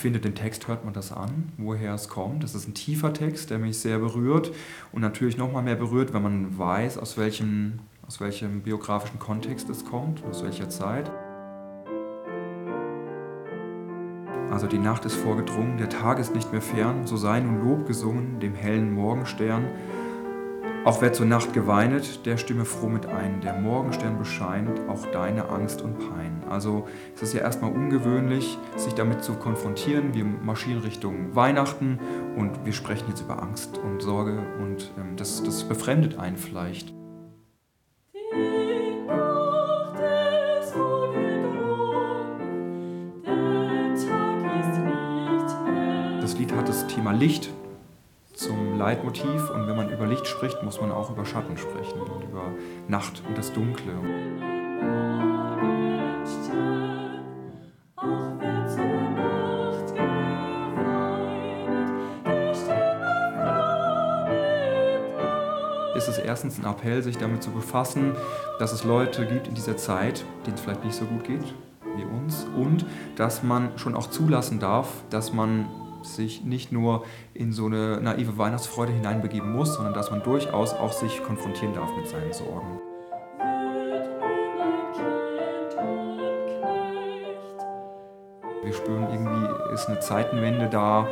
Ich finde, den Text hört man das an, woher es kommt. Das ist ein tiefer Text, der mich sehr berührt und natürlich noch mal mehr berührt, wenn man weiß, aus welchem, aus welchem biografischen Kontext es kommt, aus welcher Zeit. Also die Nacht ist vorgedrungen, der Tag ist nicht mehr fern, so sei nun Lob gesungen dem hellen Morgenstern. Auch wer zur Nacht geweinet, der stimme froh mit ein. Der Morgenstern bescheint auch deine Angst und Pein. Also es ist ja erstmal ungewöhnlich, sich damit zu konfrontieren. Wir marschieren Richtung Weihnachten und wir sprechen jetzt über Angst und Sorge und ähm, das, das befremdet einen vielleicht. Das Lied hat das Thema Licht zum Leitmotiv und wenn man über Licht spricht, muss man auch über Schatten sprechen und über Nacht und das Dunkle. ist es erstens ein Appell, sich damit zu befassen, dass es Leute gibt in dieser Zeit, denen es vielleicht nicht so gut geht wie uns und dass man schon auch zulassen darf, dass man sich nicht nur in so eine naive Weihnachtsfreude hineinbegeben muss, sondern dass man durchaus auch sich konfrontieren darf mit seinen Sorgen. Wir spüren irgendwie, ist eine Zeitenwende da.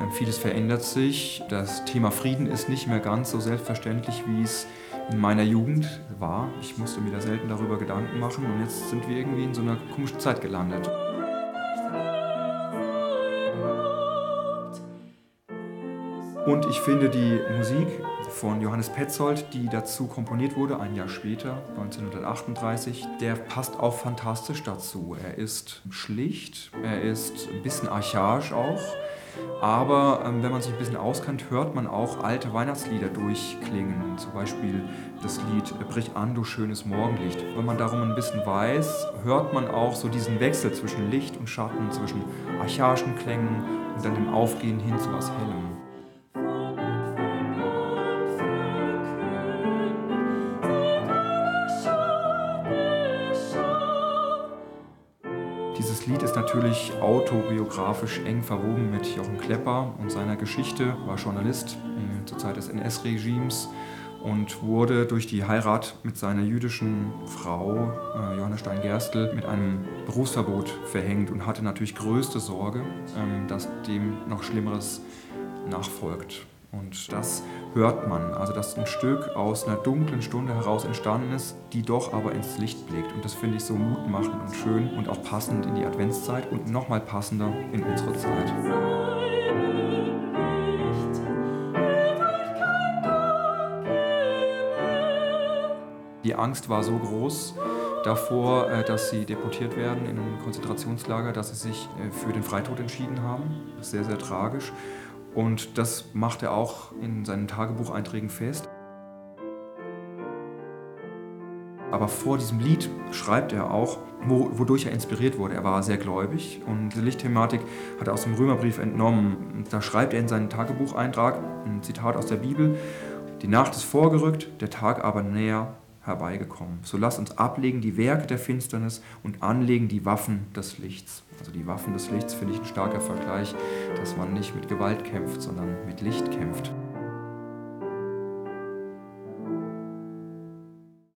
Ähm, vieles verändert sich. Das Thema Frieden ist nicht mehr ganz so selbstverständlich, wie es in meiner Jugend war. Ich musste mir da selten darüber Gedanken machen und jetzt sind wir irgendwie in so einer komischen Zeit gelandet. Und ich finde die Musik von Johannes Petzold, die dazu komponiert wurde, ein Jahr später, 1938, der passt auch fantastisch dazu. Er ist schlicht, er ist ein bisschen archaisch auch, aber ähm, wenn man sich ein bisschen auskennt, hört man auch alte Weihnachtslieder durchklingen. Zum Beispiel das Lied Brich an, du schönes Morgenlicht. Wenn man darum ein bisschen weiß, hört man auch so diesen Wechsel zwischen Licht und Schatten, zwischen archaischen Klängen und dann dem Aufgehen hin zu was Hellem. Dieses Lied ist natürlich autobiografisch eng verwoben mit Jochen Klepper und seiner Geschichte, war Journalist äh, zur Zeit des NS-Regimes und wurde durch die Heirat mit seiner jüdischen Frau äh, Johanna Stein-Gerstl mit einem Berufsverbot verhängt und hatte natürlich größte Sorge, ähm, dass dem noch Schlimmeres nachfolgt. Und das hört man, also dass ein Stück aus einer dunklen Stunde heraus entstanden ist, die doch aber ins Licht blickt. Und das finde ich so mutmachend und schön und auch passend in die Adventszeit und nochmal passender in unsere Zeit. Die Angst war so groß davor, äh, dass sie deportiert werden in ein Konzentrationslager, dass sie sich äh, für den Freitod entschieden haben. Das ist sehr, sehr tragisch. Und das macht er auch in seinen Tagebucheinträgen fest. Aber vor diesem Lied schreibt er auch, wodurch er inspiriert wurde. Er war sehr gläubig und diese Lichtthematik hat er aus dem Römerbrief entnommen. Da schreibt er in seinen Tagebucheintrag ein Zitat aus der Bibel: Die Nacht ist vorgerückt, der Tag aber näher herbeigekommen. So lasst uns ablegen die Werke der Finsternis und anlegen die Waffen des Lichts. Also die Waffen des Lichts finde ich ein starker Vergleich, dass man nicht mit Gewalt kämpft, sondern mit Licht kämpft.